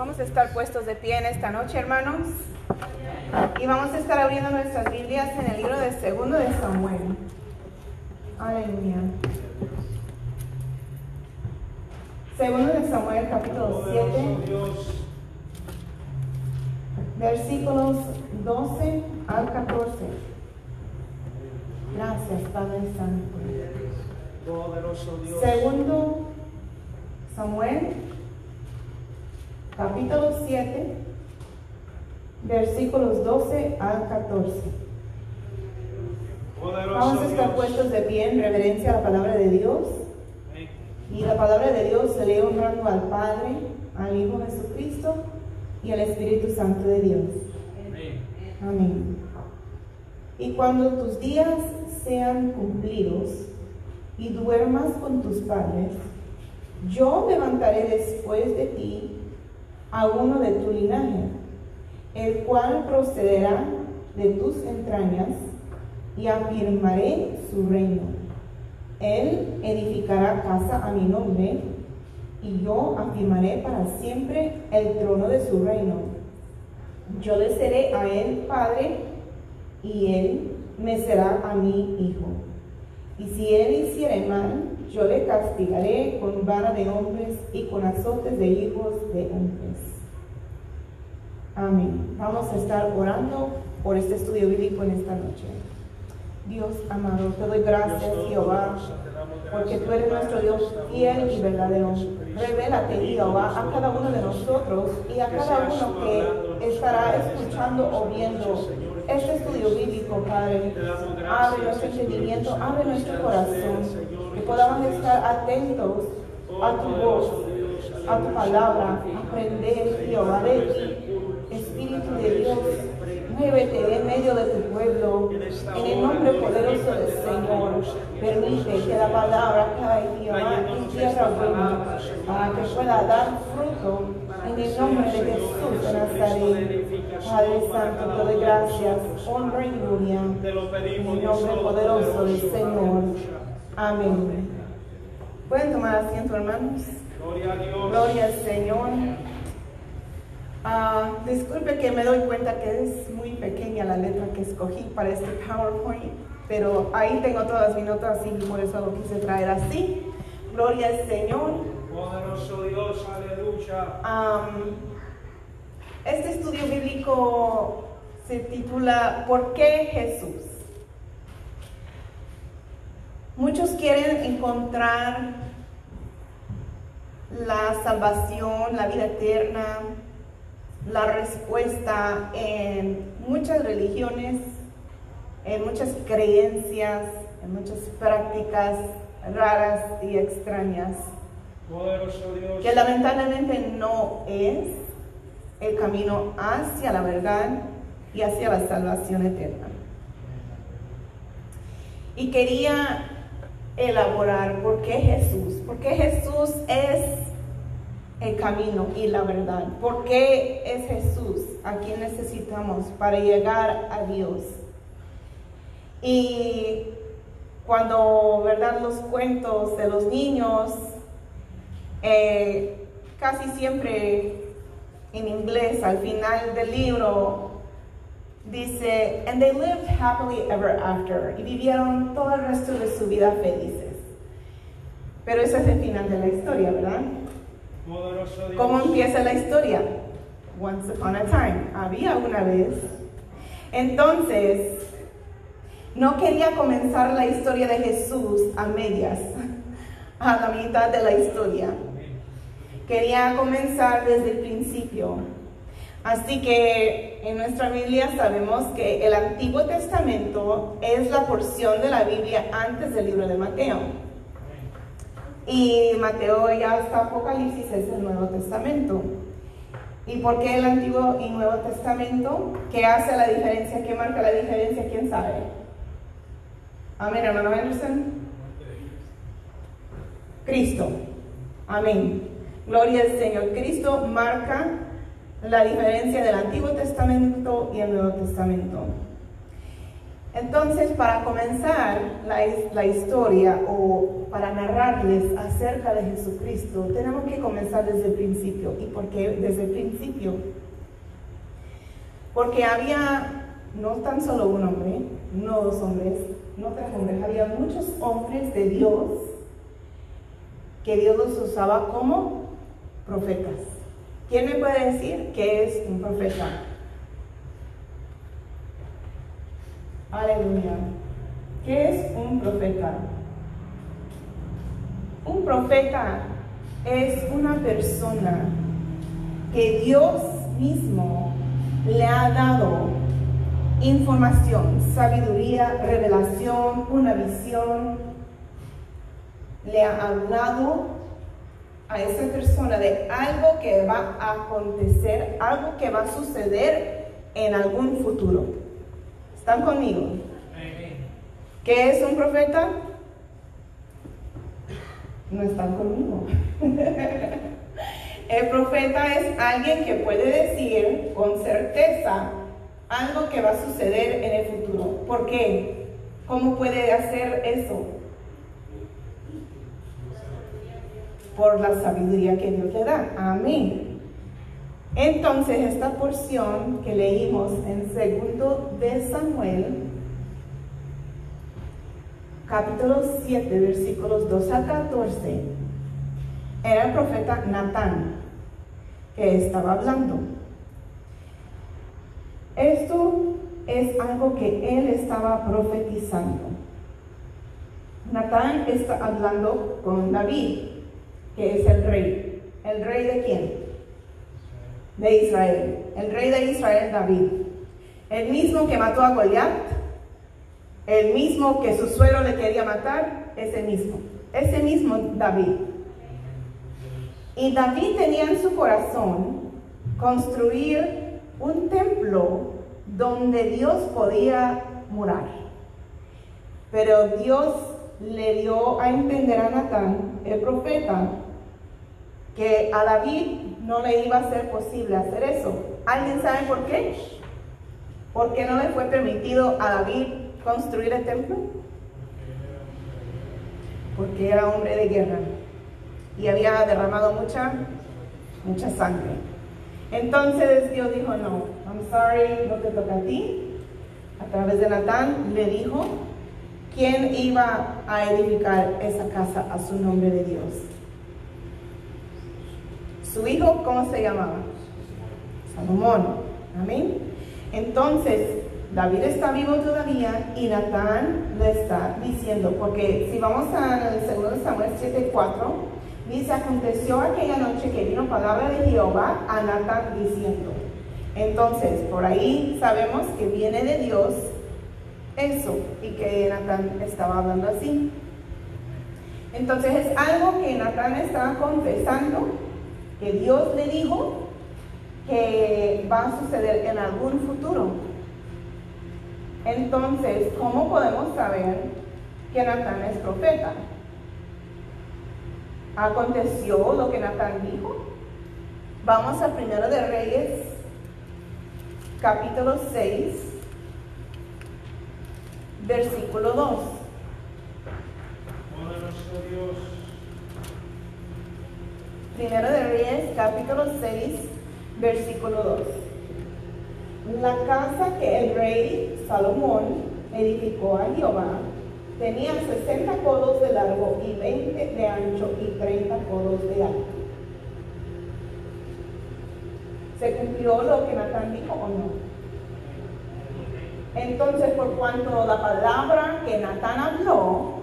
Vamos a estar puestos de pie en esta noche, hermanos. Y vamos a estar abriendo nuestras Biblias en el libro de Segundo de Samuel. Aleluya. Segundo de Samuel, capítulo 7, versículos 12 al 14. Gracias, Padre Santo. Segundo Samuel, capítulo 7, versículos 12 al 14. Vamos a estar puestos de pie en reverencia a la palabra de Dios. Y la palabra de Dios se lee honrando al Padre, al Hijo Jesucristo y al Espíritu Santo de Dios. Amén. Y cuando tus días sean cumplidos y duermas con tus padres, yo levantaré después de ti a uno de tu linaje, el cual procederá de tus entrañas, y afirmaré su reino. Él edificará casa a mi nombre, y yo afirmaré para siempre el trono de su reino. Yo le seré a él padre, y él me será a mí hijo. Y si él hiciere mal, yo le castigaré con vara de hombres y con azotes de hijos de hombres. Amén. Vamos a estar orando por este estudio bíblico en esta noche. Dios amado, te doy gracias, Jehová, porque tú eres nuestro Dios fiel y verdadero. Revélate, Jehová, a cada uno de nosotros y a cada uno que estará escuchando o viendo este estudio bíblico, Padre. Abre nuestro entendimiento, abre nuestro corazón que podamos estar atentos a tu voz, a tu palabra, aprender, Jehová, de ti, Espíritu de Dios. En medio de tu pueblo, en el nombre poderoso del Señor. Permite que la palabra caiga en tierra buena, para que pueda dar fruto en el nombre de Jesús de Nazaret. Padre Santo, te doy gracias, honra y gloria, en el nombre poderoso del Señor. Amén. ¿Pueden tomar asiento, hermanos? Gloria al Señor. Ah, disculpe que me doy cuenta que es muy pequeña la letra que escogí para este PowerPoint, pero ahí tengo todas mis notas y por eso lo quise traer así. Gloria al Señor. Poderoso Dios, aleluya. Am, este estudio bíblico se titula ¿Por qué Jesús? Muchos quieren encontrar la salvación, la vida eterna, la respuesta en muchas religiones, en muchas creencias, en muchas prácticas raras y extrañas, Poderoso Dios. que lamentablemente no es el camino hacia la verdad y hacia la salvación eterna. Y quería elaborar por qué Jesús, por qué Jesús es el camino y la verdad, por qué es Jesús a quien necesitamos para llegar a Dios. Y cuando, ¿verdad? Los cuentos de los niños, eh, casi siempre en inglés, al final del libro, dice, and they lived happily ever after, y vivieron todo el resto de su vida felices. Pero ese es el final de la historia, ¿verdad? ¿Cómo empieza la historia? Once upon a time, había una vez. Entonces, no quería comenzar la historia de Jesús a medias, a la mitad de la historia. Quería comenzar desde el principio. Así que en nuestra Biblia sabemos que el Antiguo Testamento es la porción de la Biblia antes del libro de Mateo. Y Mateo ya hasta Apocalipsis es el Nuevo Testamento. ¿Y por qué el Antiguo y Nuevo Testamento? ¿Qué hace la diferencia? ¿Qué marca la diferencia? ¿Quién sabe? Amén, hermano Anderson. Cristo. Amén. Gloria al Señor. Cristo marca la diferencia del Antiguo Testamento y el Nuevo Testamento. Entonces, para comenzar la, la historia o para narrarles acerca de Jesucristo, tenemos que comenzar desde el principio. ¿Y por qué desde el principio? Porque había no tan solo un hombre, no dos hombres, no tres hombres, había muchos hombres de Dios que Dios los usaba como profetas. ¿Quién me puede decir qué es un profeta? Aleluya. ¿Qué es un profeta? Un profeta es una persona que Dios mismo le ha dado información, sabiduría, revelación, una visión. Le ha hablado a esa persona de algo que va a acontecer, algo que va a suceder en algún futuro. ¿Están conmigo? ¿Qué es un profeta? No están conmigo. El profeta es alguien que puede decir con certeza algo que va a suceder en el futuro. ¿Por qué? ¿Cómo puede hacer eso? Por la sabiduría que Dios le da. Amén. Entonces, esta porción que leímos en segundo de Samuel, capítulo 7, versículos 2 a 14, era el profeta Natán que estaba hablando. Esto es algo que él estaba profetizando. Natán está hablando con David, que es el rey. ¿El rey de quién? De Israel. El rey de Israel, David. El mismo que mató a Goliat, el mismo que su suelo le quería matar, ese mismo. Ese mismo David. Y David tenía en su corazón construir un templo donde Dios podía morar. Pero Dios le dio a entender a Natán, el profeta, que a David no le iba a ser posible hacer eso. ¿Alguien sabe por qué? ¿Por qué no le fue permitido a David construir el templo? Porque era hombre de guerra y había derramado mucha, mucha sangre. Entonces Dios dijo, no, I'm sorry, no te toca a ti. A través de Natán le dijo quién iba a edificar esa casa a su nombre de Dios. Su hijo, ¿cómo se llamaba? Salomón. Amén. Entonces, David está vivo todavía y Natán le está diciendo, porque si vamos a el segundo Samuel 7:4, Dice, aconteció aquella noche que vino palabra de Jehová a Natán diciendo. Entonces, por ahí sabemos que viene de Dios eso y que Natán estaba hablando así. Entonces es algo que Natán estaba confesando, que Dios le dijo que va a suceder en algún futuro. Entonces, ¿cómo podemos saber que Natán es profeta? aconteció lo que Natán dijo. Vamos al primero de Reyes, capítulo 6, versículo 2. Primero de Reyes, capítulo 6, versículo 2. La casa que el rey Salomón edificó a Jehová Tenían 60 codos de largo y 20 de ancho y 30 codos de alto. ¿Se cumplió lo que Natán dijo o no? Entonces, por cuanto la palabra que Natán habló,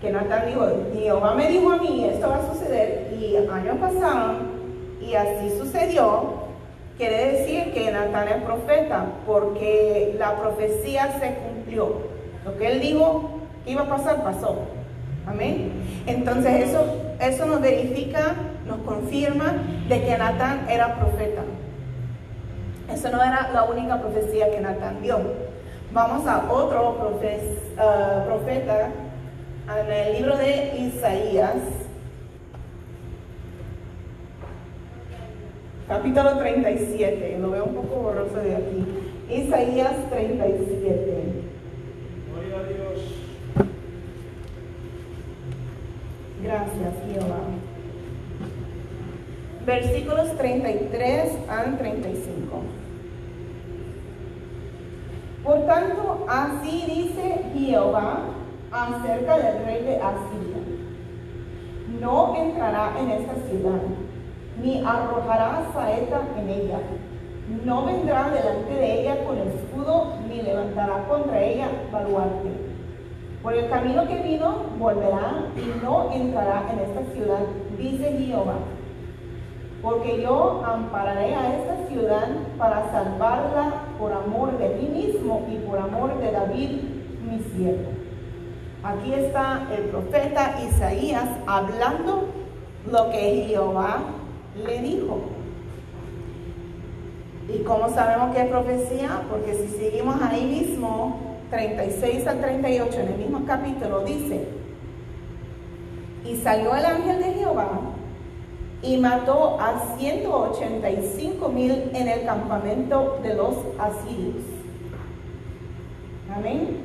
que Natán dijo, Jehová me dijo a mí, esto va a suceder, y años pasaron, y así sucedió, quiere decir que Natán es profeta, porque la profecía se cumplió. Lo que él dijo que iba a pasar, pasó. Amén. Entonces eso, eso nos verifica, nos confirma de que Natán era profeta. Eso no era la única profecía que Natán dio. Vamos a otro uh, profeta en el libro de Isaías, capítulo 37, lo veo un poco borroso de aquí. Isaías 37. Gloria a Dios. Gracias, Jehová. Versículos 33 al 35. Por tanto, así dice Jehová acerca del rey de Asiria. No entrará en esta ciudad ni arrojará saeta en ella. No vendrá delante de ella con escudo, ni levantará contra ella baluarte. Por el camino que vino, volverá y no entrará en esta ciudad, dice Jehová porque yo ampararé a esta ciudad para salvarla por amor de mí mismo y por amor de David, mi siervo. Aquí está el profeta Isaías hablando lo que Jehová le dijo. ¿Y cómo sabemos que es profecía? Porque si seguimos ahí mismo, 36 al 38, en el mismo capítulo, dice, y salió el ángel de Jehová y mató a 185 mil en el campamento de los asirios. Amén.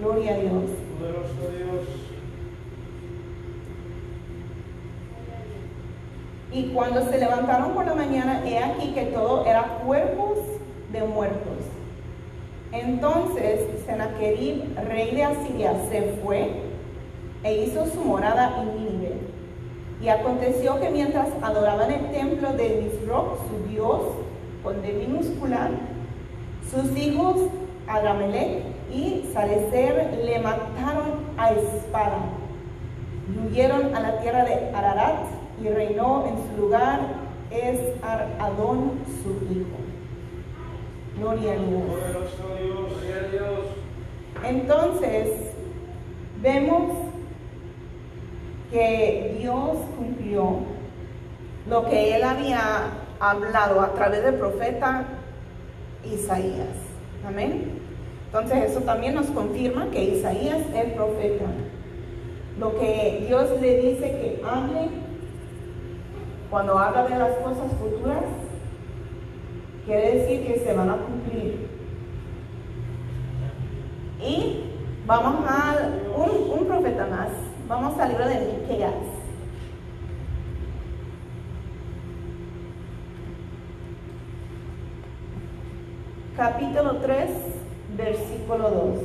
Gloria a Dios. Y cuando se levantaron por la mañana, he aquí que todo era cuerpos de muertos. Entonces Sennacherib, rey de Asiria, se fue e hizo su morada en Nínive y aconteció que mientras adoraban el templo de Nisroch, su dios, con D minúscula, sus hijos Adramelech y Sarecer le mataron a espada. Y huyeron a la tierra de Ararat y reinó en su lugar es Adón su hijo. Gloria a Dios. Poderoso Dios, gloria a Dios. Entonces, vemos que Dios cumplió lo que él había hablado a través del profeta Isaías. Amén. Entonces eso también nos confirma que Isaías es profeta. Lo que Dios le dice que hable cuando habla de las cosas futuras, quiere decir que se van a cumplir. Y vamos a un, un profeta más. Vamos al libro de Miqueas. Capítulo 3, versículo 2.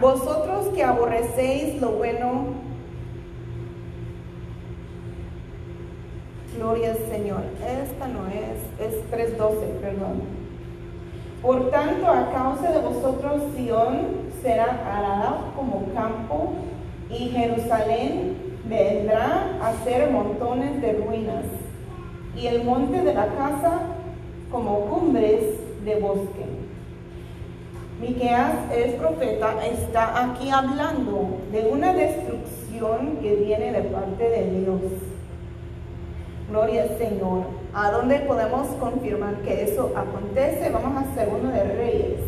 Vosotros que aborrecéis lo bueno, gloria al Señor. Esta no es, es 3.12, perdón. Por tanto, a causa de vosotros, Sión será arada como campo y Jerusalén vendrá a ser montones de ruinas y el monte de la casa como cumbres de bosque. Miqueas es profeta, está aquí hablando de una destrucción que viene de parte de Dios. Gloria al Señor. ¿A dónde podemos confirmar que eso acontece? Vamos a Segundo de Reyes.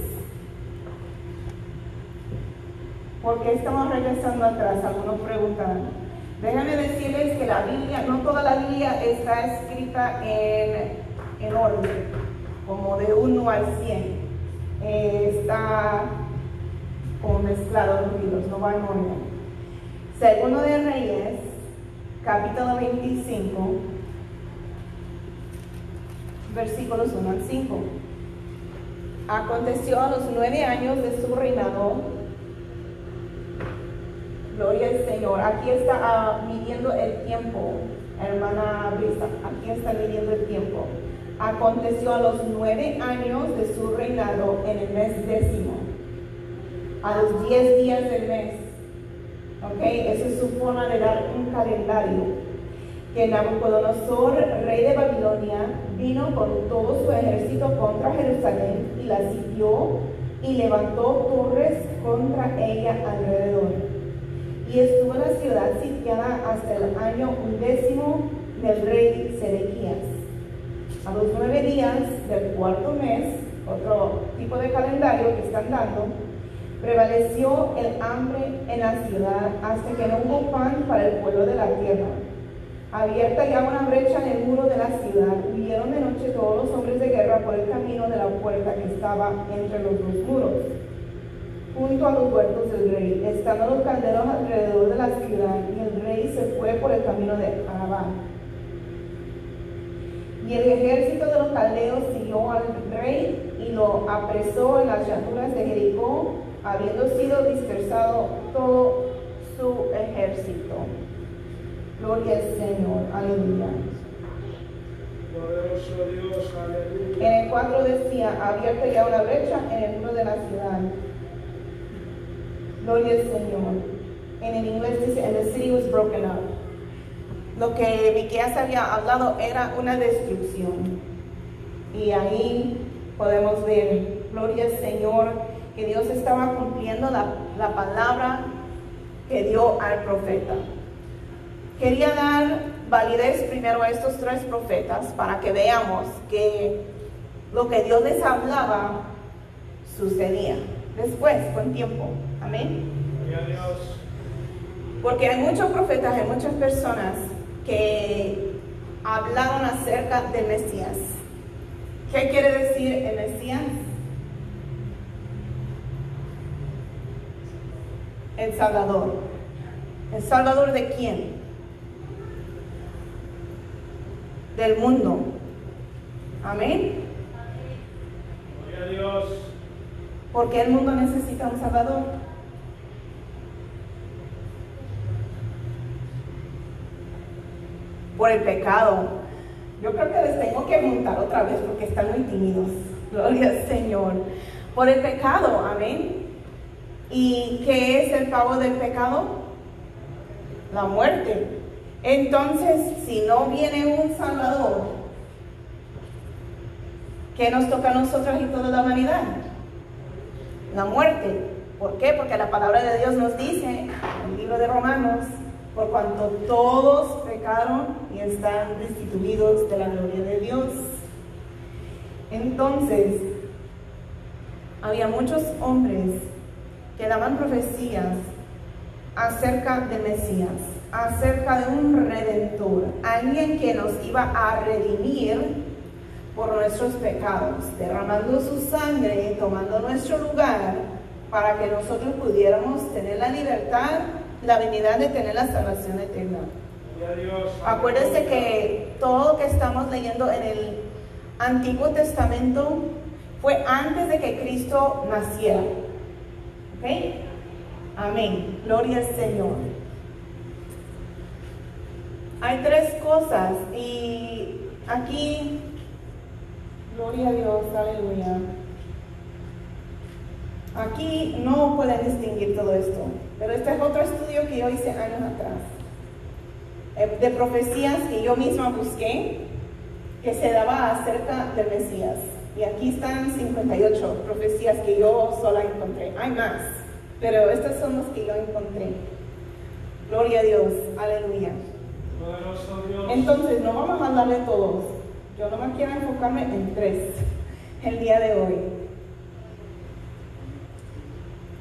¿Por qué estamos regresando atrás? Algunos preguntan. Déjenme decirles que la Biblia, no toda la Biblia está escrita en, orden, como de 1 al 100. Eh, está como mezclado los libros, no va en orden. Segundo de Reyes, capítulo 25, versículos 1 al 5. Aconteció a los nueve años de su reinado Gloria al Señor. Aquí está ah, midiendo el tiempo, hermana Brisa. Aquí está midiendo el tiempo. Aconteció a los nueve años de su reinado en el mes décimo. A los diez días del mes. ¿Ok? Esa es su forma de dar un calendario. Que Nabucodonosor, rey de Babilonia, vino con todo su ejército contra Jerusalén y la sitió y levantó torres contra ella alrededor y estuvo la ciudad sitiada hasta el año undécimo del rey Sedequías. A los nueve días del cuarto mes, otro tipo de calendario que están dando, prevaleció el hambre en la ciudad hasta que no hubo pan para el pueblo de la tierra. Abierta ya una brecha en el muro de la ciudad, huyeron de noche todos los hombres de guerra por el camino de la puerta que estaba entre los dos muros junto a los huertos del rey, estando los calderos alrededor de la ciudad, y el rey se fue por el camino de Arabá. Y el ejército de los caldeos siguió al rey y lo apresó en las llanuras de Jericó, habiendo sido dispersado todo su ejército. Gloria al Señor, aleluya. Poderoso Dios, aleluya. En el 4 decía, abierta ya una brecha en el muro de la ciudad. Gloria al Señor. En el inglés dice, and the city was broken up. Lo que Miqueas había hablado era una destrucción. Y ahí podemos ver, gloria al Señor, que Dios estaba cumpliendo la, la palabra que dio al profeta. Quería dar validez primero a estos tres profetas para que veamos que lo que Dios les hablaba sucedía después, con tiempo. Amén. Porque hay muchos profetas, hay muchas personas que hablaron acerca del Mesías. ¿Qué quiere decir el Mesías? El Salvador. ¿El Salvador de quién? Del mundo. Amén. Gloria a Dios. Porque el mundo necesita un Salvador. Por el pecado. Yo creo que les tengo que montar otra vez porque están muy tímidos. Gloria al Señor. Por el pecado, amén. ¿Y qué es el pago del pecado? La muerte. Entonces, si no viene un Salvador, ¿qué nos toca a nosotros y toda la humanidad? la muerte. ¿Por qué? Porque la palabra de Dios nos dice en el libro de Romanos, por cuanto todos pecaron y están destituidos de la gloria de Dios. Entonces, había muchos hombres que daban profecías acerca del Mesías, acerca de un redentor, alguien que nos iba a redimir por nuestros pecados, derramando su sangre, tomando nuestro lugar, para que nosotros pudiéramos tener la libertad, la habilidad de tener la salvación eterna. Acuérdense que todo lo que estamos leyendo en el Antiguo Testamento fue antes de que Cristo naciera. ¿Ok? Amén. Gloria al Señor. Hay tres cosas y aquí, gloria a Dios, aleluya. Aquí no pueden distinguir todo esto, pero este es otro estudio que yo hice años atrás eh, de profecías que yo misma busqué que se daba acerca del Mesías. Y aquí están 58 profecías que yo sola encontré. Hay más, pero estas son las que yo encontré. Gloria a Dios, aleluya. Entonces, no vamos a hablarle todos. Yo nomás quiero enfocarme en tres el día de hoy.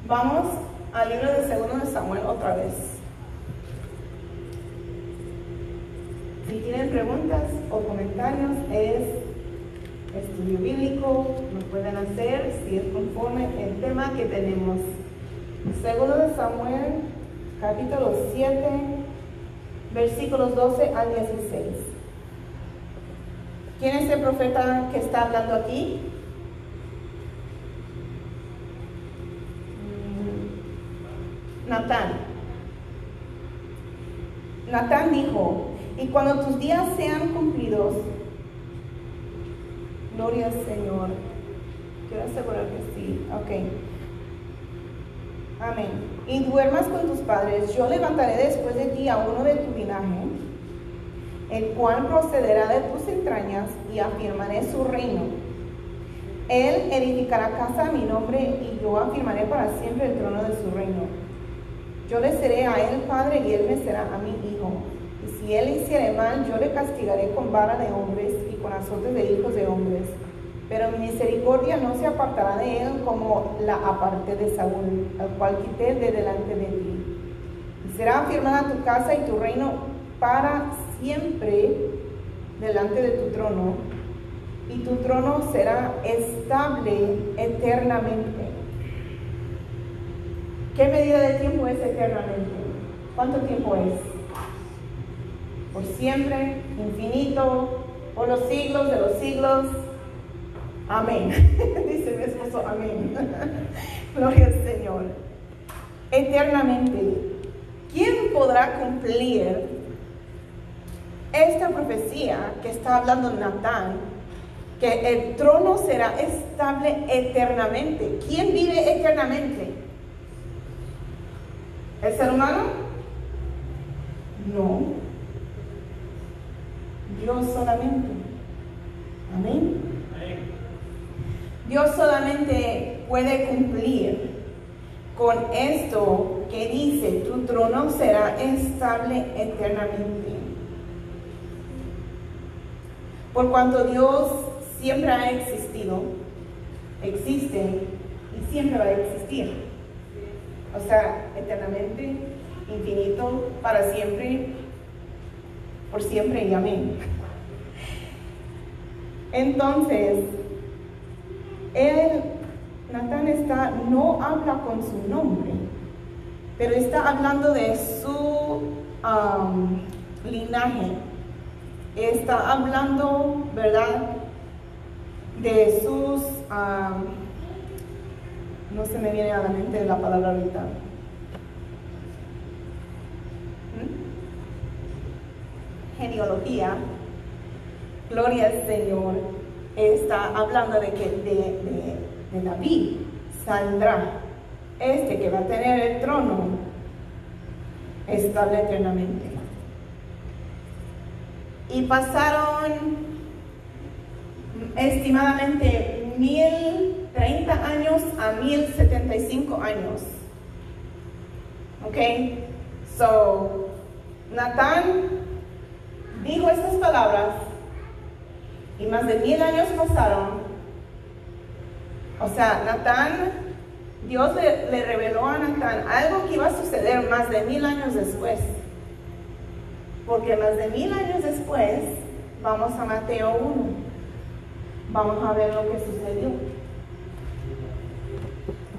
Vamos al libro de segundo de Samuel otra vez. Si tienen preguntas o comentarios, es estudio bíblico, lo pueden hacer si es conforme el tema que tenemos. Segundo de Samuel, capítulo 7, versículos 12 al 16. ¿Quién es el profeta que está hablando aquí? Mm, Natán. Natán dijo, y cuando tus días sean cumplidos, gloria al Señor. Quiero asegurar que sí. Ok. Amén. Y duermas con tus padres, yo levantaré después de ti a uno de tu linaje, el cual procederá de tus entrañas y afirmaré su reino. Él edificará casa a mi nombre y yo afirmaré para siempre el trono de su reino. Yo le seré a él padre y él me será a mi hijo. Y si él hiciere mal, yo le castigaré con vara de hombres y con azotes de hijos de hombres. Pero mi misericordia no se apartará de él como la aparté de Saúl, al cual quité de delante de ti. Y será afirmada tu casa y tu reino para siempre delante de tu trono, y tu trono será estable eternamente. ¿Qué medida de tiempo es eternamente? ¿Cuánto tiempo es? Por siempre, infinito, por los siglos de los siglos. Amén. Dice mi esposo, amén. Gloria al Señor. Eternamente. ¿Quién podrá cumplir esta profecía que está hablando Natán? Que el trono será estable eternamente. ¿Quién vive eternamente? ¿El ser humano? No. Dios solamente. Amén. Dios solamente puede cumplir con esto que dice, tu trono será estable eternamente. Por cuanto Dios siempre ha existido, existe y siempre va a existir. O sea, eternamente, infinito, para siempre, por siempre y amén. Entonces, él, Natán está, no habla con su nombre, pero está hablando de su um, linaje. Está hablando, ¿verdad? De sus, um, no se me viene a la mente la palabra ahorita. ¿Mm? Genealogía. Gloria al Señor. Está hablando de que de, David saldrá este que va a tener el trono estable eternamente. Y pasaron estimadamente mil treinta años a mil setenta y cinco años. ¿Ok? So, Natán dijo estas palabras y más de mil años pasaron. O sea, Natán, Dios le, reveló a Natán algo que iba a suceder más de mil años después. Porque más de mil años después, vamos a Mateo 1. Vamos a ver lo que sucedió.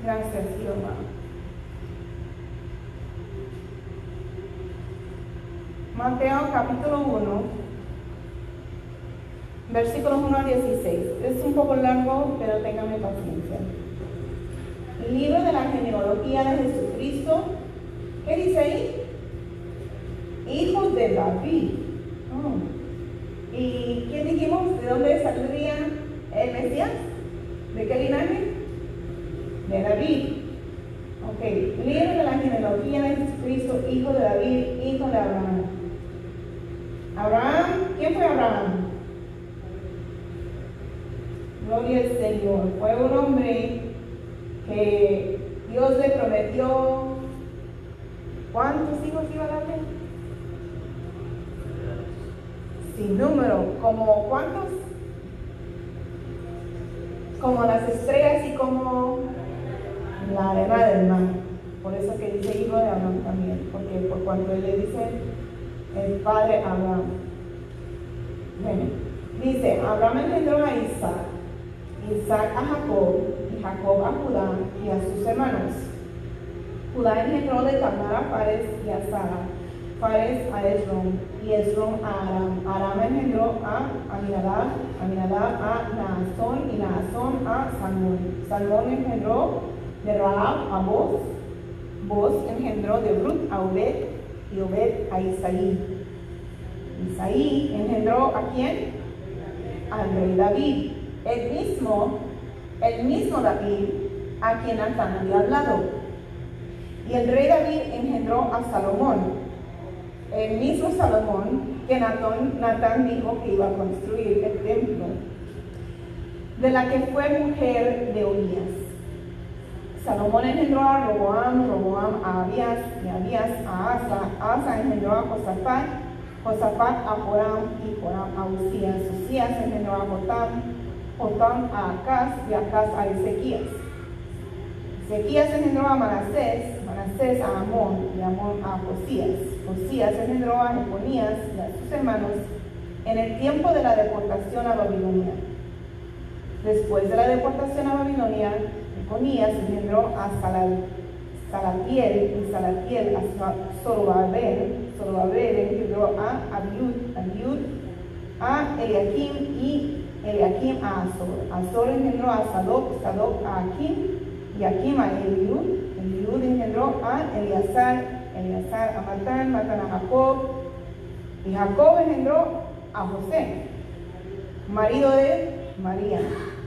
Gracias, Jehová. Mateo capítulo 1, versículos 1 a 16. Es un poco largo, pero téngame paciencia. Libro de la genealogía de Jesucristo. ¿Qué dice ahí? Hijo de David. Oh. ¿Y quién dijimos? ¿De dónde saldría el Mesías? ¿De qué linaje? De David. Ok. Libro de la genealogía de Jesucristo, hijo de David, hijo de Abraham. Abraham, ¿quién fue Abraham? Gloria al Señor. Fue un hombre que Dios le prometió. ¿Cuántos hijos iba a darle? Sin número. ¿Como cuántos? Como las estrellas y como la arena del mar. Por eso que dice hijo de Abraham también. Porque por cuanto él le dice el padre Abraham. Bueno, dice, Abraham engendró a Isaac, Isaac a Jacob, y Jacob a Judá y a sus hermanos. Judá engendró de Tamar a Fares y a Sara, Fares a Esrom, y Esrom a Aram. Aram engendró a Aminadab, Aminadab a Naasón, y Naasón a Salmón. Salmón engendró de Rahab a Boz, Boz engendró de Ruth a Obed, y Obed a Isaí. Isaí engendró a quién? Al rey David. El mismo, el mismo David a quien Natán había hablado. Y el rey David engendró a Salomón. El mismo Salomón que Natán, Natán dijo que iba a construir el templo. De la que fue mujer de Orías. Salomón engendró a Roboam, Roboam a Abías, y Abías a Asa, Asa engendró a Josafat, Josafat a Joram, y Joram a Usías, Usías engendró a Jotam, Jotam a Acaz, y Acaz a Ezequías. Ezequías engendró a Manasés, Manasés a Amón, y Amón a Josías. Josías engendró a Jeconías y a sus hermanos en el tiempo de la deportación a Babilonia. Después de la deportación a Babilonia, Jeconías engendró a Salatiel, y Salatiel a Zorobabel, Zorobabel engendró a Abiud, Abiud a Eliakim y Eliakim a Azor. Azor engendró a Sadoc, Sadoc a Akim, y Akim a Eliud, Eliud engendró a Eleazar, Eleazar a Matán, Matán a Jacob, y Jacob engendró a José, marido de María,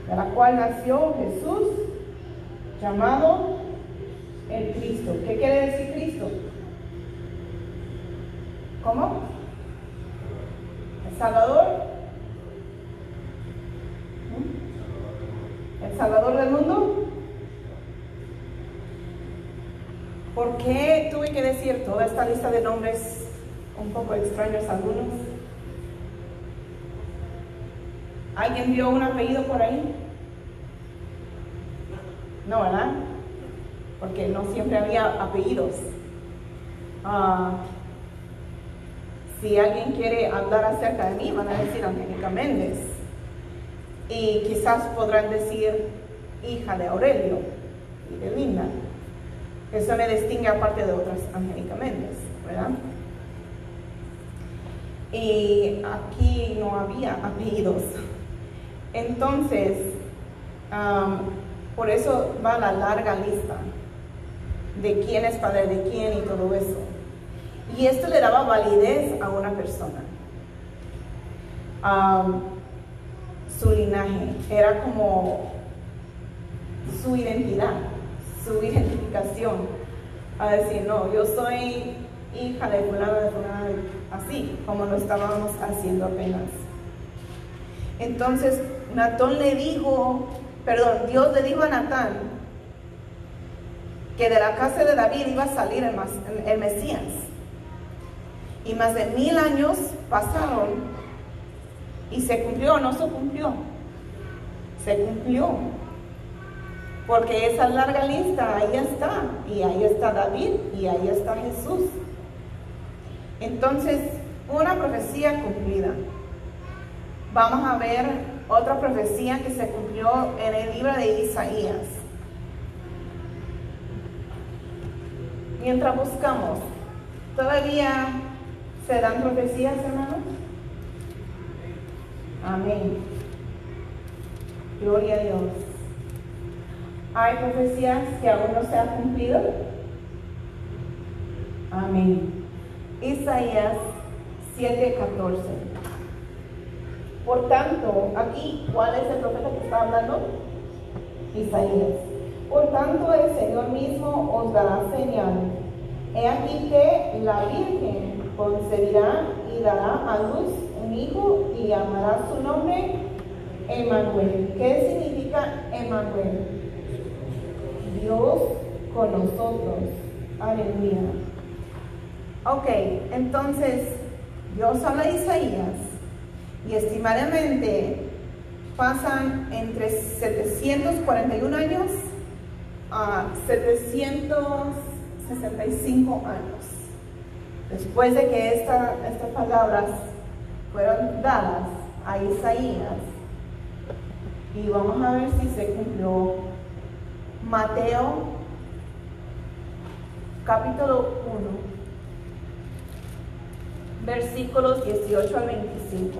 de la cual nació Jesús, llamado el Cristo. ¿Qué quiere decir Cristo? ¿Cómo? ¿El Salvador? ¿El Salvador del mundo? ¿Por qué tuve que decir toda esta lista de nombres un poco extraños algunos? ¿Alguien vio un apellido por ahí? No, ¿verdad? Porque no siempre había apellidos. Ah, si alguien quiere hablar acerca de mí, van a decir Angélica Méndez. Y quizás podrán decir hija de Aurelio y de Linda. Eso me distingue aparte de otras Angélica Méndez, ¿verdad? Y aquí no había apellidos. Entonces, por eso va la larga lista de quién es padre de quién y todo eso. Y esto le daba validez a una persona. Su linaje era como su identidad, su identificación. A decir, no, yo soy hija de fulano de fulano, así como lo estábamos haciendo apenas. Entonces, Natón le dijo, perdón, Dios le dijo a Natán que de la casa de David iba a salir el, Mesías. Y más de mil años pasaron y se cumplió o no se cumplió. Se cumplió. Porque esa larga lista ahí está. Y ahí está David y ahí está Jesús. Entonces, una profecía cumplida. Vamos a ver otra profecía que se cumplió en el libro de Isaías. Mientras buscamos, ¿todavía se dan profecías, hermanos? Amén. Gloria a Dios. ¿Hay profecías que aún no se han cumplido? Amén. Isaías 7:14. Por tanto, aquí, ¿cuál es el profeta que está hablando? Isaías. Por tanto, el Señor mismo os dará señal. He aquí que la Virgen concebirá y dará a luz hijo y llamará su nombre Emmanuel. ¿Qué significa Emmanuel? Dios con nosotros. Aleluya. Ok, entonces Dios habla a Isaías y estimadamente pasan entre 741 años a 765 años. Después de que estas palabras fueron dadas a Isaías, y vamos a ver si se cumplió Mateo capítulo 1, versículos 18 al 25.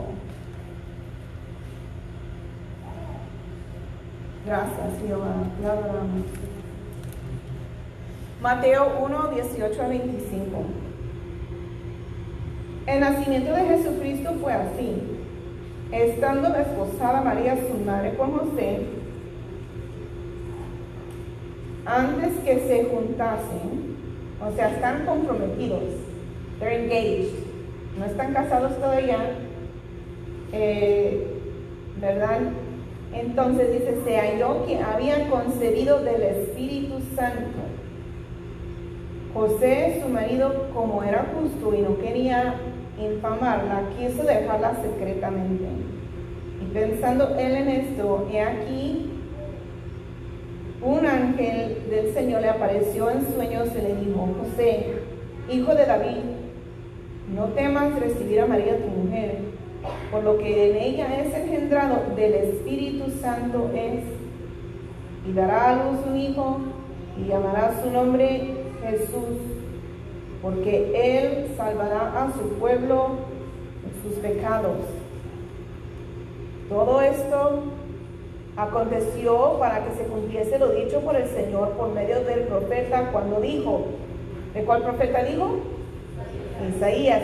Gracias, Jehová. Te adoramos. Mateo 1, 18 a 25. El nacimiento de Jesucristo fue así. Estando desposada María, su madre, con José, antes que se juntasen, o sea, están comprometidos, they're engaged, no están casados todavía, eh, ¿verdad? Entonces dice, se halló que había concebido del Espíritu Santo. José, su marido, como era justo y no quería infamarla, quiso dejarla secretamente. Y pensando él en esto, he aquí, un ángel del Señor le apareció en sueños y le dijo, José, hijo de David, no temas recibir a María tu mujer por lo que en ella es engendrado del Espíritu Santo es, y dará a luz un hijo, y llamará su nombre Jesús, porque él salvará a su pueblo de sus pecados. Todo esto aconteció para que se cumpliese lo dicho por el Señor por medio del profeta cuando dijo, ¿de cuál profeta dijo? Isaías,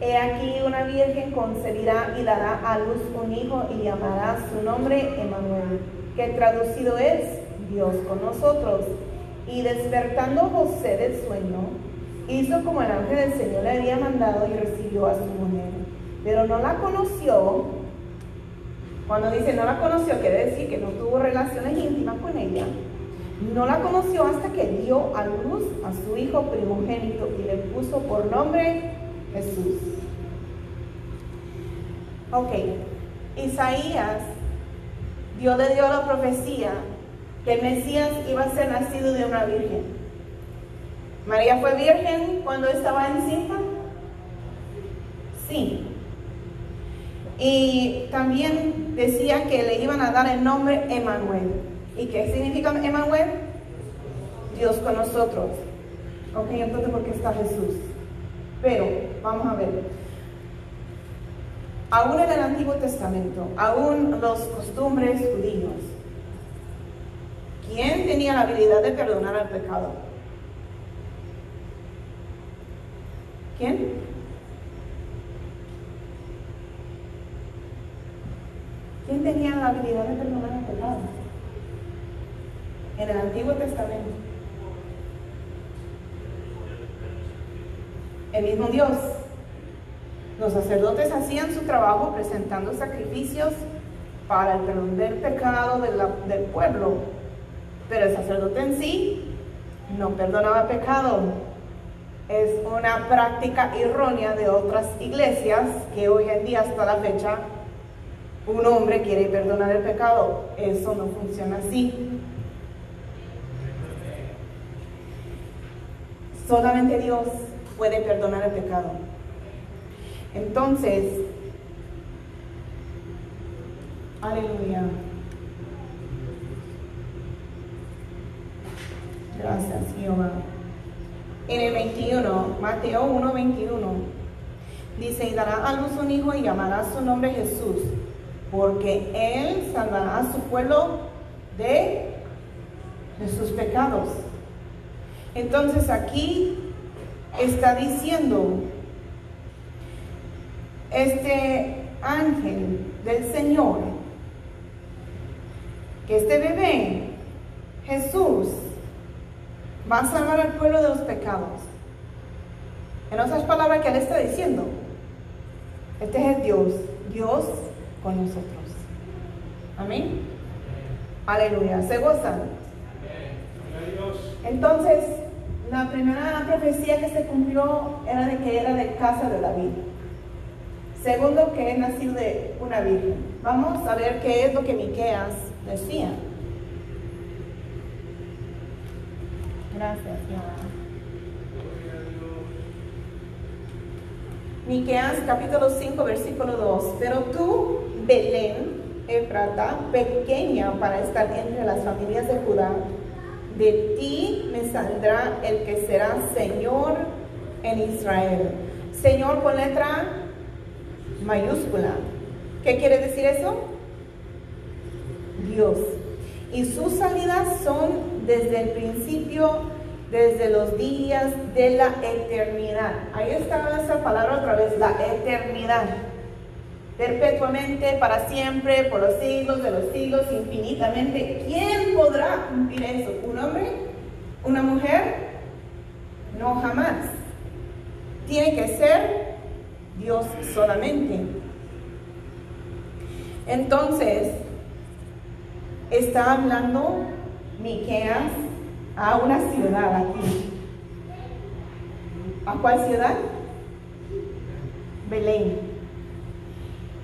he aquí una virgen concebirá y dará a luz un hijo y llamará su nombre Emanuel, que traducido es Dios con nosotros. Y despertando José del sueño, hizo como el ángel del Señor le había mandado y recibió a su mujer. Pero no la conoció. Cuando dice no la conoció, quiere decir que no tuvo relaciones íntimas con ella. No la conoció hasta que dio a luz a su hijo primogénito y le puso por nombre Jesús. Ok, Isaías, Dios le dio la profecía que el Mesías iba a ser nacido de una virgen. María fue virgen cuando estaba encinta. Sí. Y también decía que le iban a dar el nombre Emanuel. ¿Y qué significa Emanuel? Dios con nosotros. Ok, entonces, ¿por qué está Jesús? Pero, vamos a ver. Aún en el Antiguo Testamento, aún los costumbres judíos, ¿quién tenía la habilidad de perdonar el pecado? ¿Quién? ¿Quién tenía la habilidad de perdonar el pecado? En el Antiguo Testamento. El mismo Dios. Los sacerdotes hacían su trabajo presentando sacrificios para el perdón del pecado del pueblo, pero el sacerdote en sí no perdonaba pecado. Es una práctica errónea de otras iglesias que hoy en día hasta la fecha un hombre quiere perdonar el pecado. Eso no funciona así. Solamente Dios puede perdonar el pecado. Entonces, aleluya. Gracias, Jehová. En el 21, Mateo 1, 21, dice, y dará a luz un hijo y llamará su nombre Jesús, porque él salvará a su pueblo de, de sus pecados. Entonces aquí está diciendo este ángel del Señor que este bebé, Jesús, va a salvar al pueblo de los pecados. En otras palabras, que Él está diciendo? Este es Dios, Dios con nosotros. Amén. Aleluya. ¿Se gozan? Entonces, la primera profecía que se cumplió era de que era de casa de David. Segundo, que es nacido de una virgen. Vamos a ver qué es lo que Miqueas decía. Gracias, Miqueas capítulo 5, versículo 2. Pero tú, Belén, Efrata, pequeña para estar entre las familias de Judá, de ti me saldrá el que será Señor en Israel. Señor con letra mayúscula. ¿Qué quiere decir eso? Dios. Y sus salidas son desde el principio, desde los días de la eternidad. Ahí está esa palabra otra vez, la eternidad. Perpetuamente, para siempre, por los siglos de los siglos, infinitamente. ¿Quién podrá cumplir eso? ¿Un hombre? ¿Una mujer? No, jamás. Tiene que ser Dios solamente. Entonces, está hablando Miqueas a una ciudad aquí. ¿A cuál ciudad? Belén.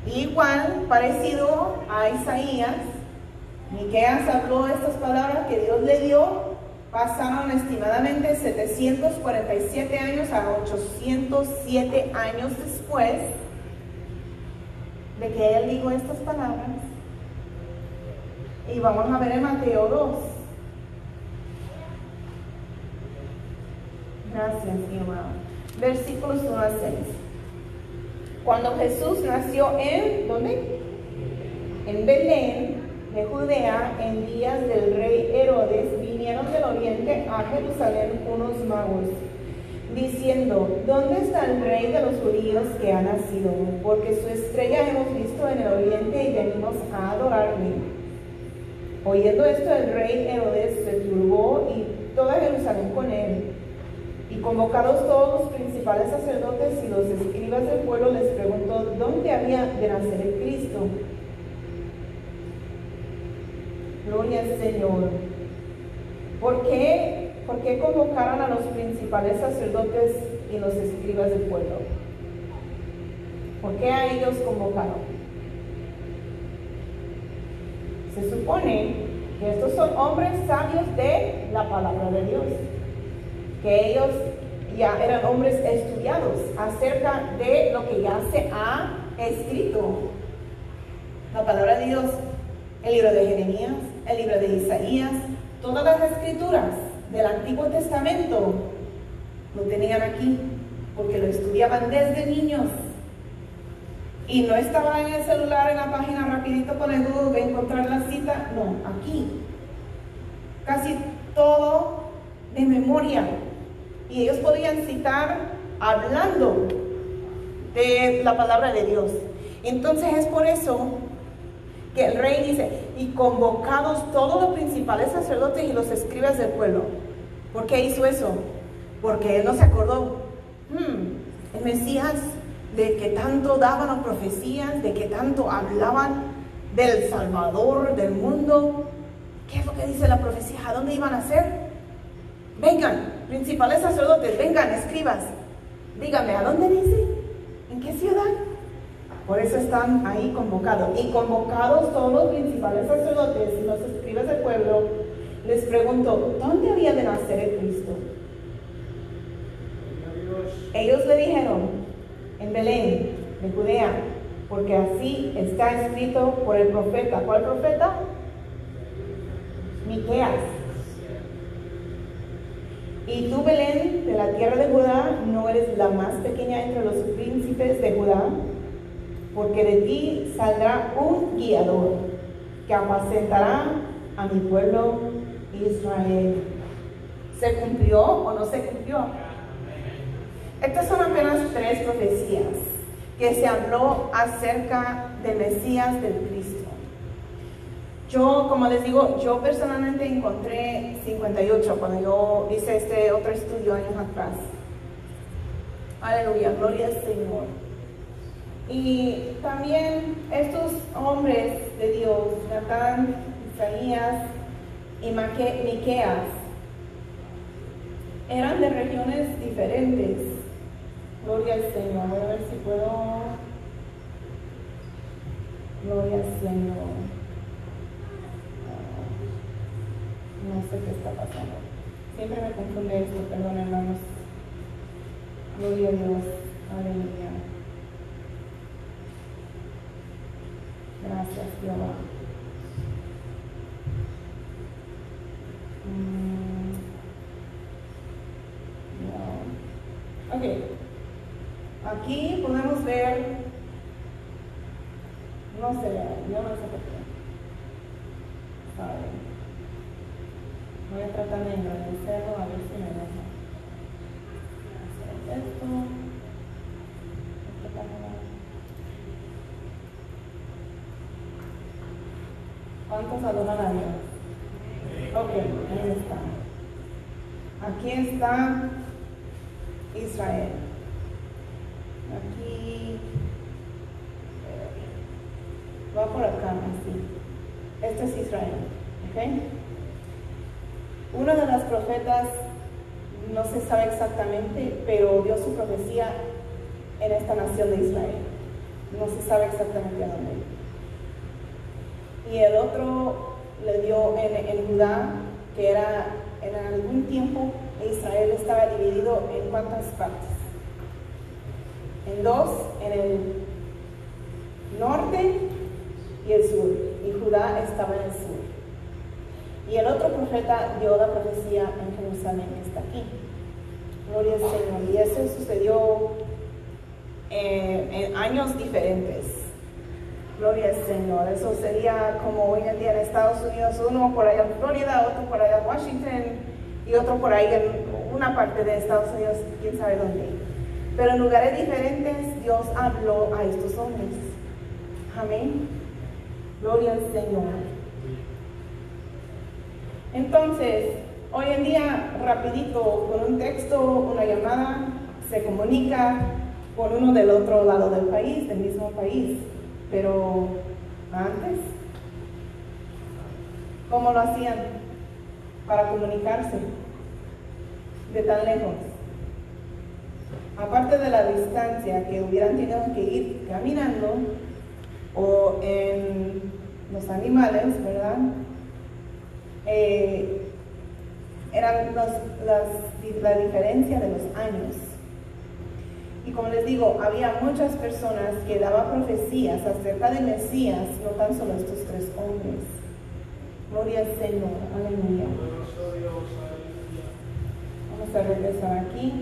Igual, parecido a Isaías, Miqueas habló estas palabras que Dios le dio pasaron estimadamente 747 años a 807 años después de que él dijo estas palabras. Y vamos a ver en Mateo 2. Gracias, Jehová. Versículos 1 a 6. Cuando Jesús nació en, ¿dónde? En Belén, de Judea, en días del rey Herodes, vinieron del oriente a Jerusalén unos magos, diciendo, ¿dónde está el rey de los judíos que ha nacido? Porque su estrella hemos visto en el oriente y venimos a adorarle. Oyendo esto, el rey Herodes se turbó y toda Jerusalén con él. Y convocados todos los principales sacerdotes y los escribas del pueblo, les preguntó dónde había de nacer el Cristo. Gloria al Señor. ¿Por qué, ¿Por qué convocaron a los principales sacerdotes y los escribas del pueblo? ¿Por qué a ellos convocaron? Se supone que estos son hombres sabios de la palabra de Dios, que ellos ya eran hombres estudiados acerca de lo que ya se ha escrito. La palabra de Dios, el libro de Jeremías, el libro de Isaías, todas las escrituras del Antiguo Testamento lo tenían aquí, porque lo estudiaban desde niños. Y no estaba en el celular, en la página rapidito con el Google encontrar la cita, no, aquí. Casi todo de memoria. Y ellos podían citar hablando de la palabra de Dios. Entonces es por eso que el rey dice, y convocados todos los principales sacerdotes y los escribas del pueblo. ¿Por qué hizo eso? Porque él no se acordó. Hmm, el Mesías, de que tanto daban las profecías, de que tanto hablaban del Salvador, del mundo. ¿Qué es lo que dice la profecía? ¿A dónde iban a ser? Vengan, principales sacerdotes, vengan, escribas. Dígame, ¿a dónde dice? ¿En qué ciudad? Por eso están ahí convocados. Y convocados todos los principales sacerdotes y los escribas del pueblo, les preguntó, ¿dónde había de nacer el Cristo? Ellos le dijeron, en Belén, de Judea, porque así está escrito por el profeta. ¿Cuál profeta? Miqueas. Y tú, Belén, de la tierra de Judá, no eres la más pequeña entre los príncipes de Judá, porque de ti saldrá un guiador que apacentará a mi pueblo Israel. ¿Se cumplió o no se cumplió? Estas son apenas tres profecías que se habló acerca del Mesías del Cristo. Yo, como les digo, yo personalmente encontré 58 cuando yo hice este otro estudio años atrás. Aleluya, gloria al Señor. Y también estos hombres de Dios, Natán, Isaías y Miqueas, eran de regiones diferentes. Gloria al Señor. A ver si puedo. Gloria al Señor. No sé qué está pasando. Siempre me confunde esto, perdón hermanos. Gloria a Dios. Aleluya. Gracias, Jehová. Mm. Ok. Aquí podemos ver, no sé, yo no sé por qué. Voy a tratar de engrandecerlo a ver si me deja. Hacer esto. ¿Cuántos adoran a Dios? Ok, ahí está. Aquí está Israel. Aquí eh, va por acá, así. Este es Israel, ¿ok? Una de las profetas, no se sabe exactamente, pero dio su profecía en esta nación de Israel. No se sabe exactamente a dónde. Y el otro le dio en, en Judá, que era en algún tiempo Israel estaba dividido en cuántas partes en dos, en el norte y el sur, y Judá estaba en el sur. Y el otro profeta dio la profecía en Jerusalén, que está aquí. Gloria al Señor. Y eso sucedió en, en años diferentes. Gloria al Señor. Eso sería como hoy en día en Estados Unidos, uno por allá en Florida, otro por allá en Washington y otro por ahí en una parte de Estados Unidos, quién sabe dónde. Pero en lugares diferentes Dios habló a estos hombres. Amén. Gloria al Señor. Entonces, hoy en día, rapidito, con un texto, una llamada, se comunica con uno del otro lado del país, del mismo país. Pero antes, ¿cómo lo hacían para comunicarse de tan lejos? Aparte de la distancia que hubieran tenido que ir caminando o en los animales, ¿verdad? Eh, eran los, las, la diferencia de los años. Y como les digo, había muchas personas que daban profecías acerca del Mesías, no tan solo estos tres hombres. Gloria al Señor, aleluya. Vamos a regresar aquí.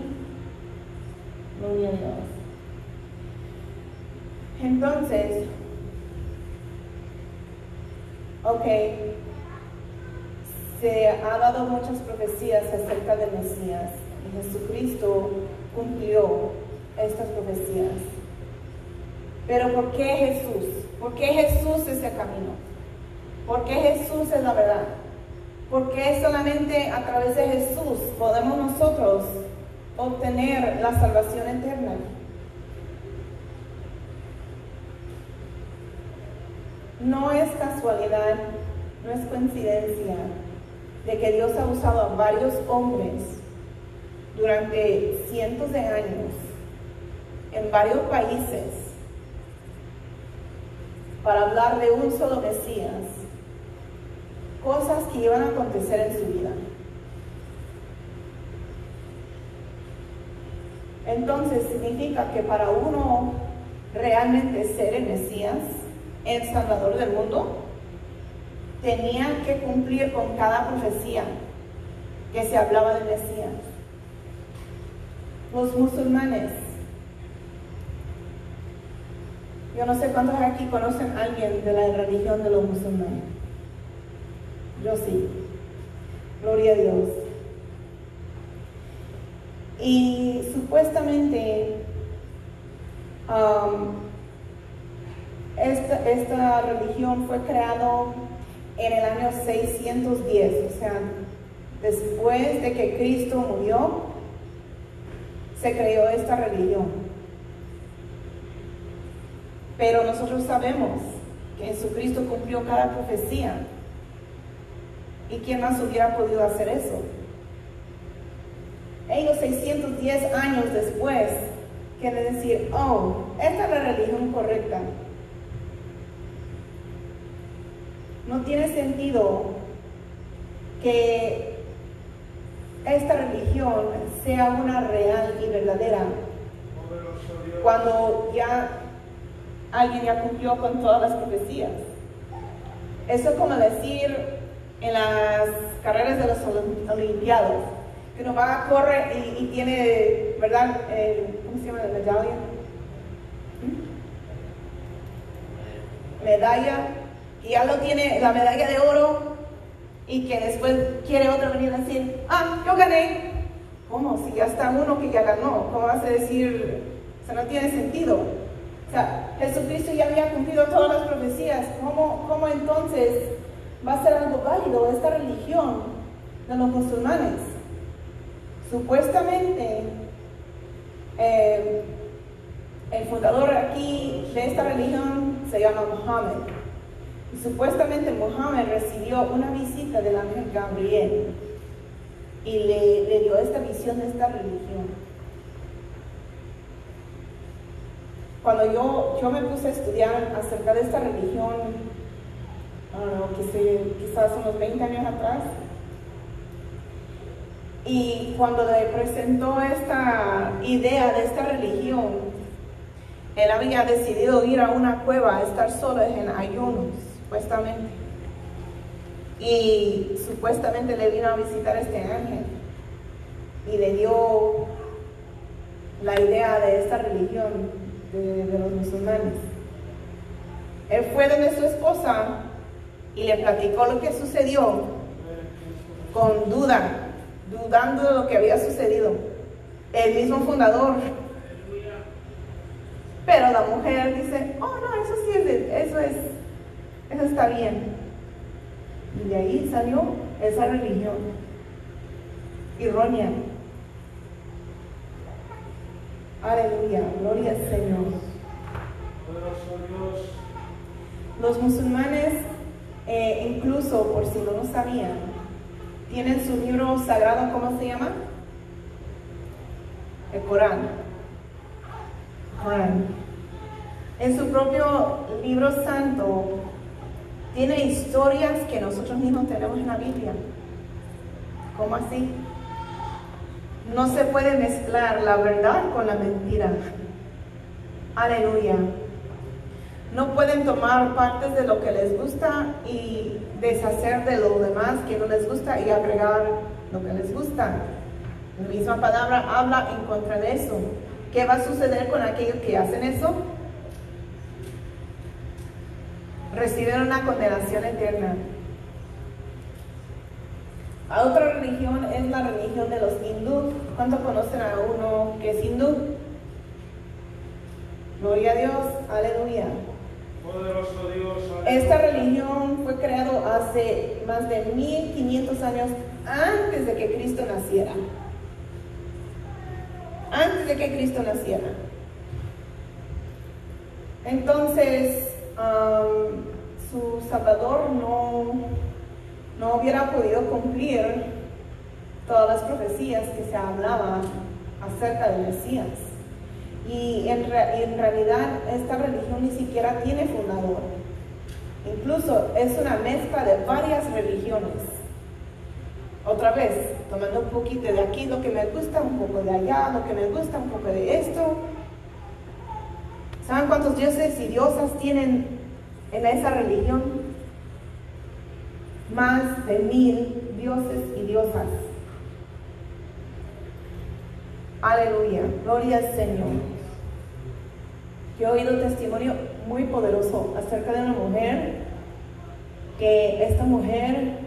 Gloria a Dios. Entonces, ok, se ha dado muchas profecías acerca del Mesías y Jesucristo cumplió estas profecías. Pero ¿por qué Jesús? ¿Por qué Jesús es el camino? ¿Por qué Jesús es la verdad? ¿Por qué solamente a través de Jesús podemos nosotros obtener la salvación eterna? No es casualidad, no es coincidencia de que Dios ha usado a varios hombres durante cientos de años en varios países para hablar de un solo Mesías, cosas que iban a acontecer en su vida. Entonces significa que para uno realmente ser el Mesías, el Salvador del mundo, tenía que cumplir con cada profecía que se hablaba del Mesías. Los musulmanes Yo no sé cuántos aquí conocen a alguien de la religión de los musulmanes. Yo sí. Gloria a Dios. Y supuestamente um, esta, esta religión fue creada en el año 610, o sea, después de que Cristo murió, se creó esta religión. Pero nosotros sabemos que Jesucristo cumplió cada profecía. ¿Y quién más hubiera podido hacer eso? Ellos 610 años después quieren decir, oh, esta es la religión correcta. No tiene sentido que esta religión sea una real y verdadera cuando ya alguien ya cumplió con todas las profecías. Eso es como decir en las carreras de los olimpiados, que uno va a correr y, tiene, ¿verdad? ¿Cómo se llama la medalla? ¿Mm? Medalla, y ya lo tiene la medalla de oro y que después quiere otro venir a decir, ah, yo gané. ¿Cómo? Si ya está uno que ya ganó, ¿cómo vas a decir? O sea, no tiene sentido. O sea, Jesucristo ya había cumplido todas las profecías. ¿Cómo, ¿Cómo, entonces va a ser algo válido esta religión de los musulmanes? Supuestamente, eh, el fundador aquí de esta religión se llama Mohammed. Y supuestamente Mohammed recibió una visita del ángel Gabriel y le, dio esta visión de esta religión. Cuando yo, yo me puse a estudiar acerca de esta religión, quizás unos 20 años atrás, y cuando le presentó esta idea de esta religión, él había decidido ir a una cueva a estar solo en ayunos, supuestamente. Y supuestamente le vino a visitar este ángel y le dio la idea de esta religión de, de los musulmanes. Él fue donde su esposa y le platicó lo que sucedió con duda, dudando de lo que había sucedido. El mismo fundador. Pero la mujer dice, oh no, eso sí es, eso es, eso está bien. Y de ahí salió esa religión errónea. Aleluya, gloria al Señor. Los musulmanes, eh, incluso por si no lo sabían, tienen su libro sagrado, ¿cómo se llama? El Corán. Corán. En su propio libro santo tiene historias que nosotros mismos tenemos en la Biblia. ¿Cómo así? No se puede mezclar la verdad con la mentira. Aleluya. No pueden tomar partes de lo que les gusta y deshacer de lo demás que no les gusta y agregar lo que les gusta. La misma palabra habla en contra de eso. ¿Qué va a suceder con aquellos que hacen eso? Reciben una condenación eterna. A otra religión es la religión de los hindú. ¿Cuánto conocen a uno que es hindú? Gloria a Dios, aleluya. Poderoso Dios. Esta aleluya. religión fue creado hace más de 1500 años antes de que Cristo naciera. Antes de que Cristo naciera. Entonces, am, su Salvador no, no hubiera podido cumplir todas las profecías que se hablaba acerca del Mesías. Y en, re- en realidad esta religión ni siquiera tiene fundador. Incluso es una mezcla de varias religiones. Otra vez, tomando un poquito de aquí lo que me gusta, un poco de allá, lo que me gusta, un poco de esto. ¿Saben cuántos dioses y diosas tienen en esa religión? Más de mil dioses y diosas. Aleluya, gloria al Señor. Yo he oído un testimonio muy poderoso acerca de una mujer, que esta mujer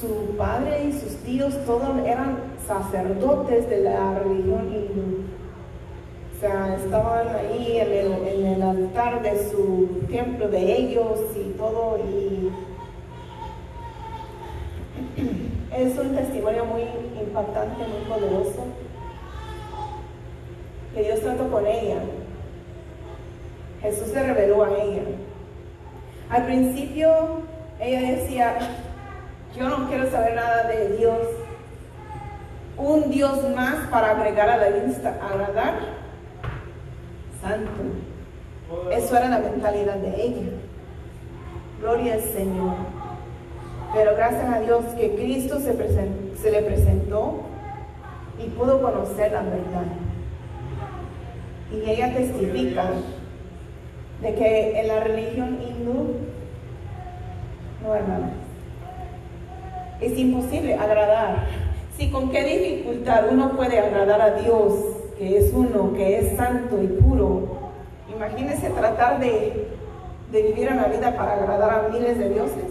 su padre y sus tíos todos eran sacerdotes de la religión hindú. O sea, estaban ahí en el, altar de su templo de ellos y todo y es un testimonio muy impactante, muy poderoso. Que Dios trató con ella. Jesús se reveló a ella. Al principio ella decía, yo no quiero saber nada de Dios. Un Dios más para agregar a la lista, agradar. Santo. Eso era la mentalidad de ella. Gloria al Señor. Pero gracias a Dios que Cristo se le presentó y pudo conocer la verdad. Y ella testifica de que en la religión hindú, no hermanas, es imposible agradar. Si con qué dificultad uno puede agradar a Dios, que es uno, que es santo y puro, imagínese tratar de, vivir una vida para agradar a miles de dioses.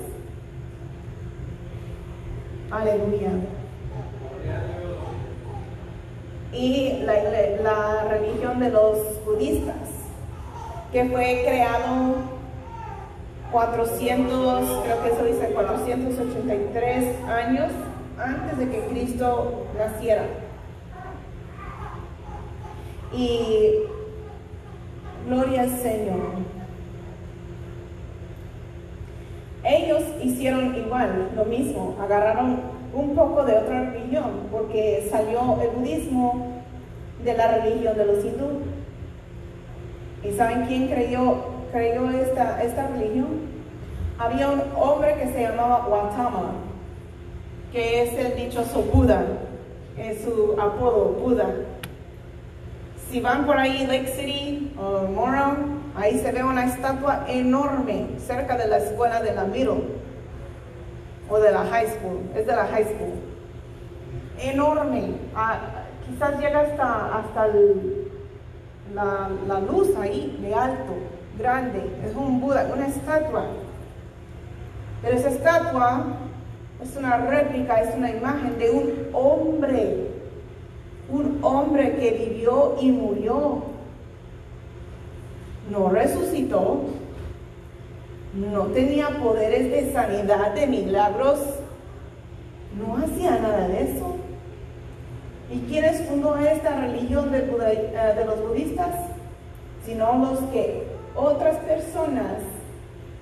Aleluya. Y la, la religión de los budistas, que fue creado 400, creo que eso dice 483 años antes de que Cristo naciera. Y gloria al Señor. Ellos hicieron igual, lo mismo, agarraron un poco de otra religión, porque salió el budismo de la religión de los hindú. ¿Y saben quién creyó, creyó esta, esta religión? Había un hombre que se llamaba Gautama, que es el dichoso Buda, es su apodo, Buda. Si van por ahí, Lake City o Morrow, ahí se ve una estatua enorme cerca de la escuela de la Middle o de la High School, es de la High School. enorme, ah, quizás llega hasta, hasta la, la luz ahí, de alto, grande, es un Buda, una estatua. Pero esa estatua es una réplica, es una imagen de un hombre, un hombre que vivió y murió. No resucitó, no tenía poderes de sanidad, de milagros, no hacía nada de eso. ¿Y quiénes fundó esta religión Buda- eh, de los budistas? Sino los que otras personas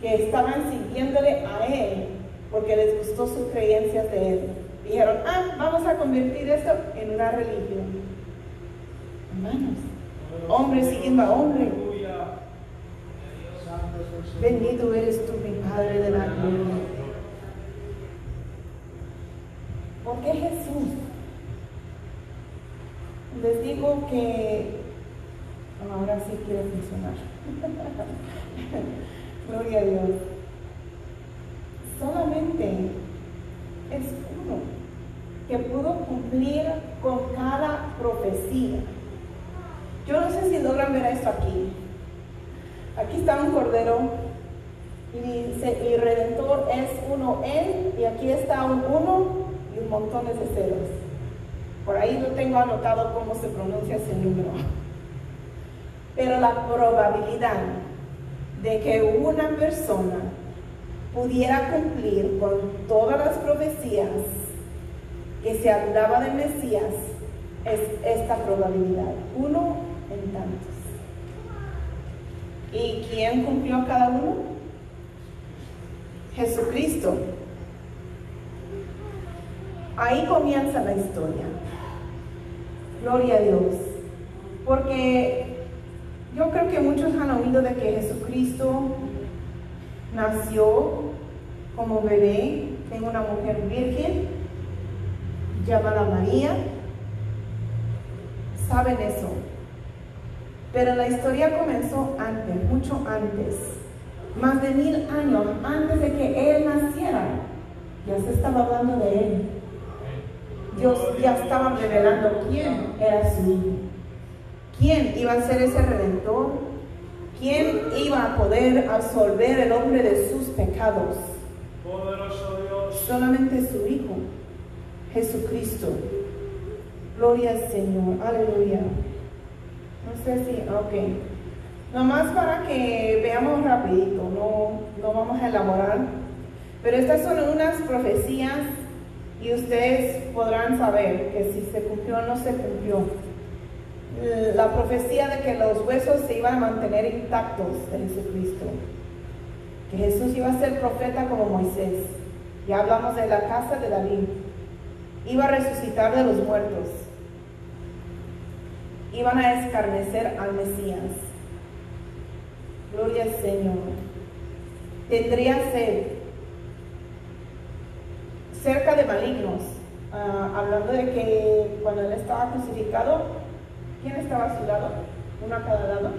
que estaban siguiéndole a él porque les gustó sus creencias de él. Dijeron, ah, vamos a convertir esto en una religión. Hermanos, hombre siguiendo a hombre. Bendito eres tú, mi Padre de la gloria. ¿Por qué Jesús? Les digo que ahora sí quiere funcionar. Gloria a Dios. Solamente es uno que pudo cumplir con cada profecía. Yo no sé si logran ver esto aquí. Aquí está un cordero y dice, mi redentor es uno él, y aquí está un uno y un montón de ceros. Por ahí no tengo anotado cómo se pronuncia ese número. Pero la probabilidad de que una persona pudiera cumplir con todas las profecías que se hablaba del Mesías es esta probabilidad, uno en tantos. ¿Y quién cumplió cada uno? Jesucristo. Ahí comienza la historia. Gloria a Dios. Porque yo creo que muchos han oído de que Jesucristo nació como bebé en una mujer virgen llamada María. Saben eso. Pero la historia comenzó antes, mucho antes. Más de mil años antes de que Él naciera. Ya se estaba hablando de Él. Dios ya estaba revelando quién era su hijo. ¿Quién iba a ser ese redentor? ¿Quién iba a poder absolver el hombre de sus pecados? Poderoso Dios. Solamente su Hijo, Jesucristo. Gloria al Señor, aleluya. No sé si, ok. Nomás para que veamos rapidito, no, no vamos a elaborar. Pero estas son unas profecías y ustedes podrán saber que si se cumplió o no se cumplió. La profecía de que los huesos se iban a mantener intactos de Jesucristo. Que Jesús iba a ser profeta como Moisés. Ya hablamos de la casa de David. Iba a resucitar de los muertos. Iban a escarnecer al Mesías. Gloria al Señor. Tendría sed. Cerca de malignos. Ah, hablando de que cuando él estaba crucificado, ¿quién estaba a su lado? Uno a cada lado.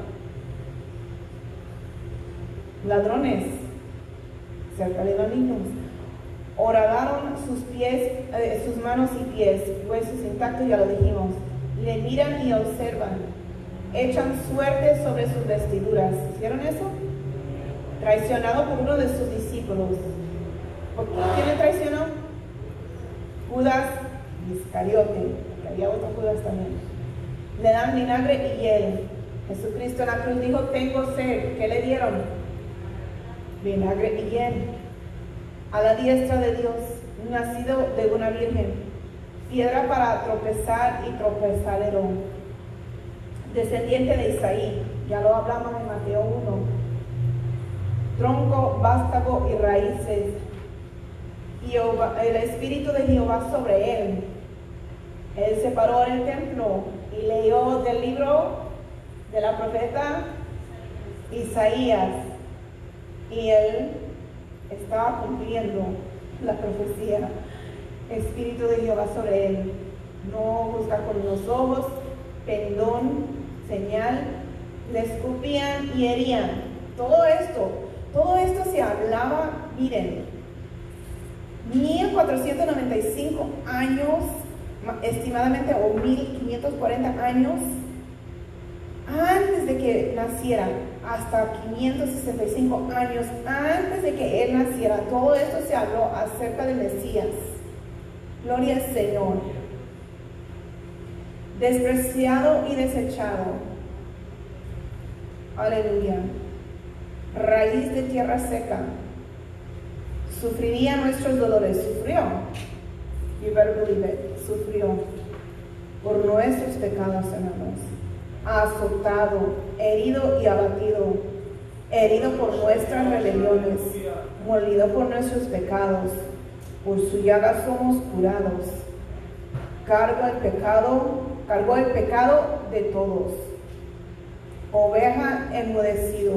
Ladrones. Cerca de malignos. Horadaron sus pies, eh, sus manos y pies, huesos intactos, ya lo dijimos. Le miran y observan. Echan suerte sobre sus vestiduras. ¿Hicieron eso? Traicionado por uno de sus discípulos. ¿Por quién le traicionó? Judas Iscariote, que había otro Judas también. Le dan vinagre y hiel. Jesucristo en la cruz dijo, tengo sed. ¿Qué le dieron? Vinagre y hiel. A la diestra de Dios, nacido de una virgen. Piedra para tropezar y tropezadero. Descendiente de Isaí. Ya lo hablamos en Mateo 1. Tronco, vástago y raíces. El Espíritu de Jehová sobre él. Él se paró en el templo y leyó del libro de la profeta Isaías. Y él estaba cumpliendo la profecía. Espíritu de Jehová sobre él. No juzga con los ojos, pendón, señal. Le escupían y herían. Todo esto, todo esto se hablaba, miren, 1495 años estimadamente o 1540 años antes de que naciera, hasta 565 años antes de que él naciera, todo esto se habló acerca del Mesías. Gloria al Señor. Despreciado y desechado. Aleluya. Raíz de tierra seca. Sufriría nuestros dolores. Sufrió. You. Sufrió por nuestros pecados, hermanos. Azotado, herido y abatido. Herido por nuestras rebeliones. Molido por nuestros pecados. Por su llaga somos curados. Carga el pecado, cargó el pecado de todos. Oveja enmudecido,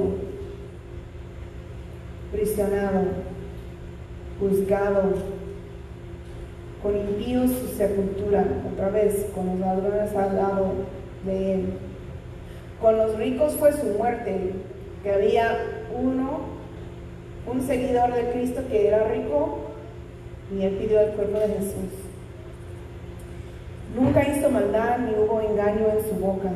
prisionado, juzgado, con impíos su sepultura, otra vez con los ladrones al lado de él. Con los ricos fue su muerte, que había uno, un seguidor de Cristo que era rico, y él pidió el cuerpo de Jesús. Nunca hizo maldad ni hubo engaño en su boca.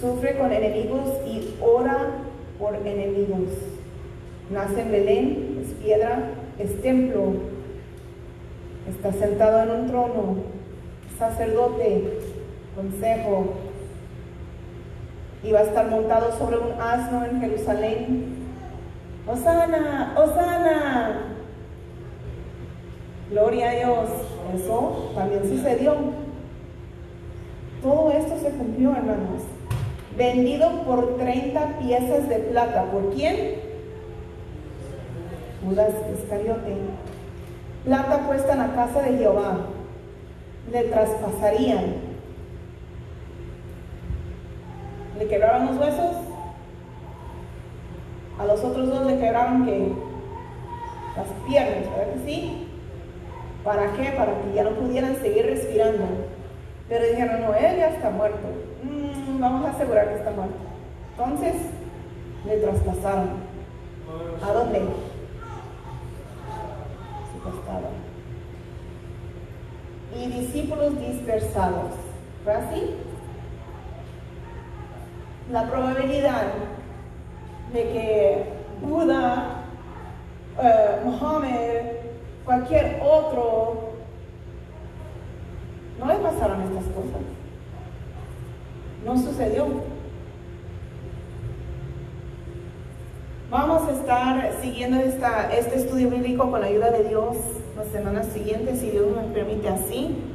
Sufre con enemigos y ora por enemigos. Nace en Belén, es piedra, es templo. Está sentado en un trono, sacerdote, consejo. Y va a estar montado sobre un asno en Jerusalén. Osana, Osana. Gloria a Dios. Eso también sucedió. Todo esto se cumplió, hermanos. Vendido por 30 piezas de plata. ¿Por quién? Judas Iscariote. Plata puesta en la casa de Jehová. Le traspasarían. Le quebraron los huesos. A los otros dos le quebraron que las piernas, ¿verdad que sí? ¿Para qué? Para que ya no pudieran seguir respirando. Pero dijeron, no, él ya está muerto. Mm, vamos a asegurar que está muerto. Entonces, le traspasaron. ¿A dónde? Y discípulos dispersados. ¿Fue así? La probabilidad de que Buda, eh, Mohammed, cualquier otro, no le pasaron estas cosas. No sucedió. Vamos a estar siguiendo esta, este estudio bíblico con la ayuda de Dios las semanas siguientes, si Dios nos permite así.